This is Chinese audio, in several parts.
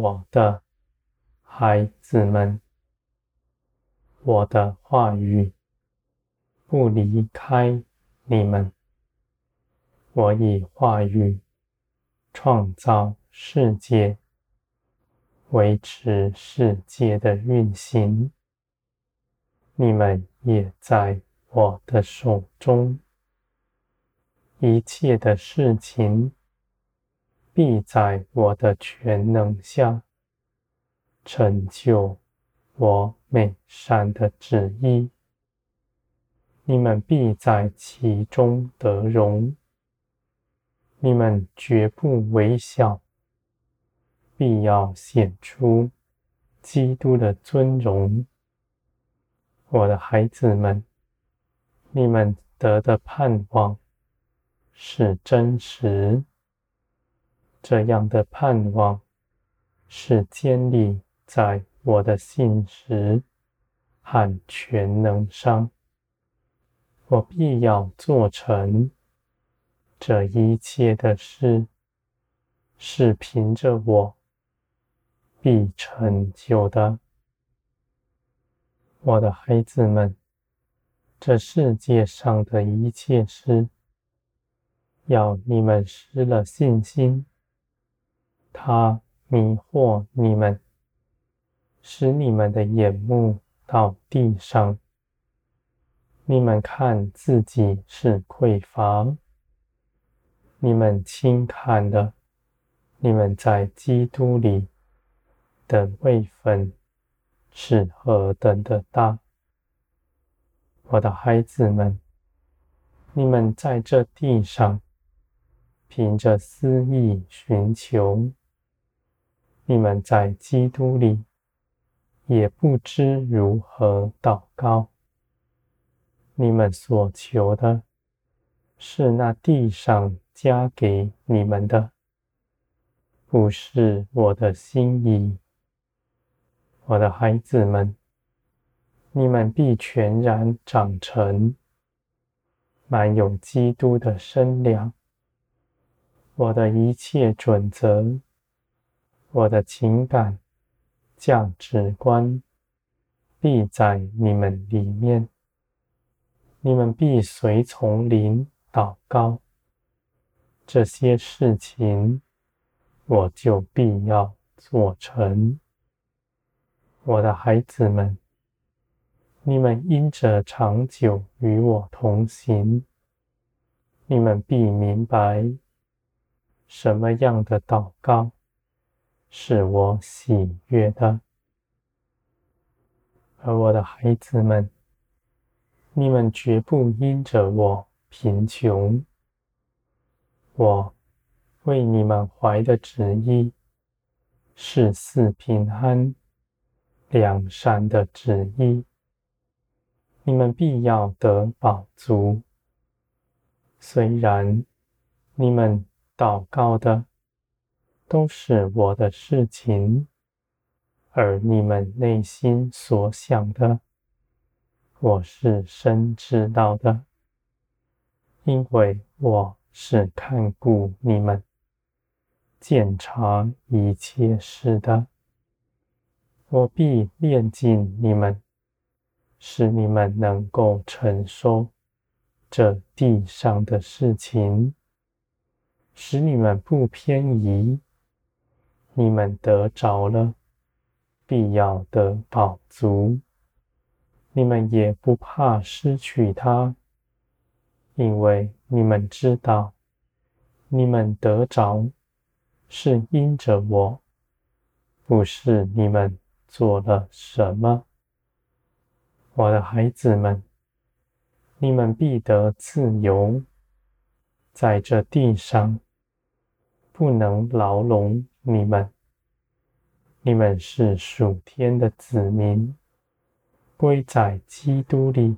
我的孩子们，我的话语不离开你们。我以话语创造世界，维持世界的运行。你们也在我的手中，一切的事情必在我的全能下成就我美善的旨意。你们必在其中得荣。你们绝不微小，必要显出基督的尊荣。我的孩子们，你们得的盼望是真实，这样的盼望是建立在我的信实和全能上。我必要做成。这一切的事，是凭着我必成就的，我的孩子们。这世界上的一切事，要你们失了信心，他迷惑你们，使你们的眼目到地上，你们看自己是匮乏。你们轻看的，你们在基督里的位分是何等的大，我的孩子们，你们在这地上凭着私意寻求，你们在基督里也不知如何祷告，你们所求的是那地上。加给你们的，不是我的心意，我的孩子们，你们必全然长成，满有基督的身量。我的一切准则，我的情感、价值观，必在你们里面。你们必随从灵祷告。这些事情，我就必要做成。我的孩子们，你们因着长久与我同行，你们必明白什么样的祷告是我喜悦的。而我的孩子们，你们绝不因着我贫穷。我为你们怀的旨意是赐平安、良善的旨意，你们必要得饱足。虽然你们祷告的都是我的事情，而你们内心所想的，我是深知道的，因为我。是看顾你们、检查一切事的。我必炼尽你们，使你们能够承受这地上的事情，使你们不偏移。你们得着了，必要的饱足。你们也不怕失去它。因为你们知道，你们得着是因着我，不是你们做了什么。我的孩子们，你们必得自由，在这地上不能牢笼你们。你们是属天的子民，归在基督里。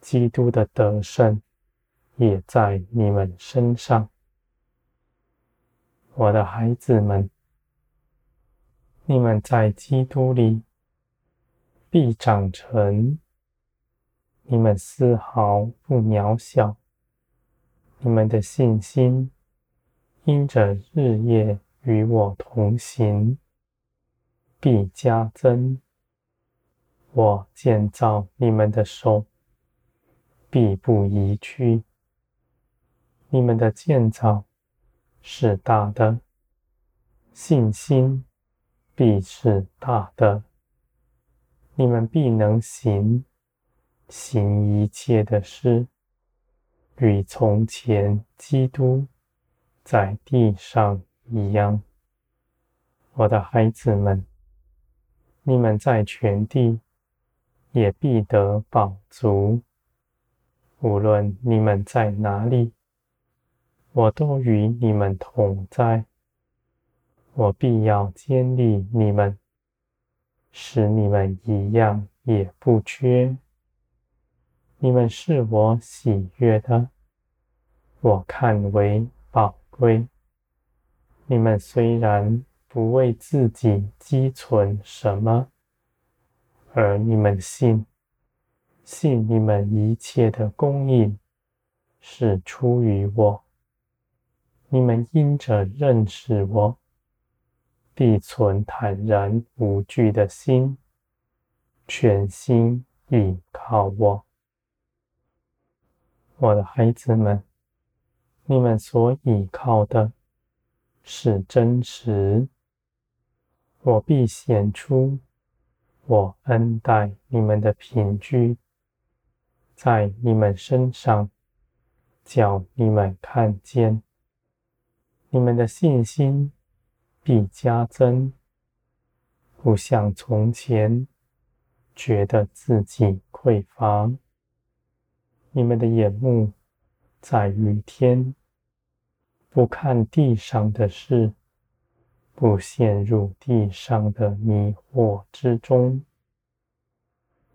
基督的得胜也在你们身上，我的孩子们，你们在基督里必长成，你们丝毫不渺小，你们的信心因着日夜与我同行，必加增。我建造你们的手，必不移去。你们的建造是大的，信心必是大的。你们必能行，行一切的事，与从前基督在地上一样。我的孩子们，你们在全地也必得饱足。无论你们在哪里，我都与你们同在。我必要建立你们。使你们一样也不缺。你们是我喜悦的，我看为宝贵。你们虽然不为自己积存什么，而你们信，信你们一切的供应是出于我。你们因着认识我。必存坦然无惧的心，全心倚靠我。我的孩子们，你们所倚靠的是真实。我必显出我恩待你们的凭据，在你们身上，叫你们看见你们的信心。必加增，不像从前觉得自己匮乏。你们的眼目在于天，不看地上的事，不陷入地上的迷惑之中。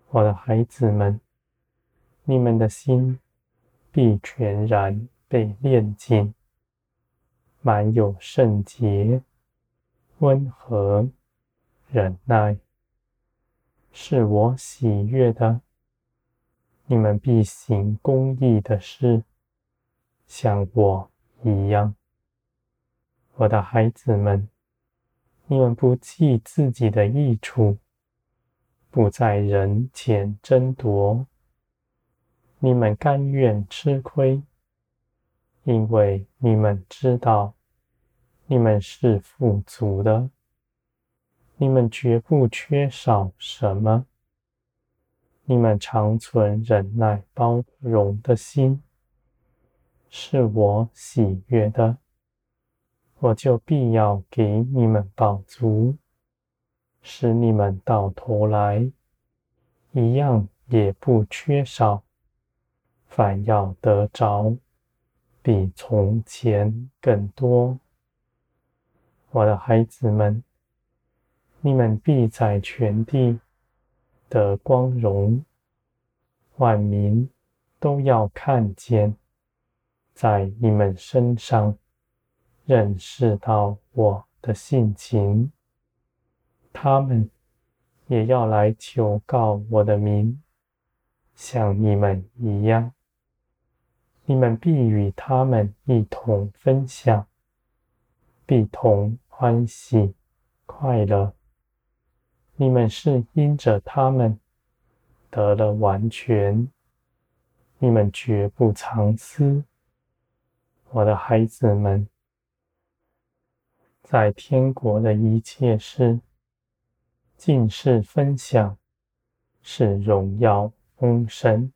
我的孩子们，你们的心必全然被炼净，满有圣洁。温和忍耐，是我喜悦的。你们必行公义的事，像我一样。我的孩子们，你们不计自己的益处，不在人前争夺。你们甘愿吃亏，因为你们知道。你们是富足的，你们绝不缺少什么。你们常存忍耐包容的心，是我喜悦的，我就必要给你们饱足，使你们到头来一样也不缺少，反要得着，比从前更多。我的孩子们，你们必在全地得光荣，万民都要看见，在你们身上认识到我的性情，他们也要来求告我的名，像你们一样，你们必与他们一同分享。必同欢喜快乐。你们是因着他们得了完全，你们绝不藏私。我的孩子们，在天国的一切事，尽是分享，是荣耀丰神。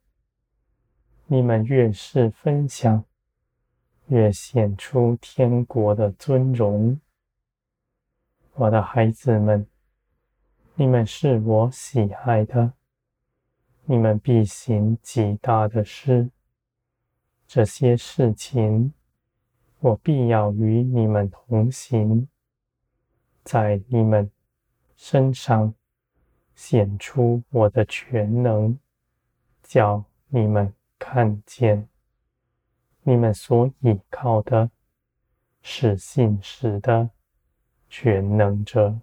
你们越是分享，越显出天国的尊荣，我的孩子们，你们是我喜爱的，你们必行极大的事。这些事情，我必要与你们同行，在你们身上显出我的全能，叫你们看见。你们所倚靠的是信实的全能者。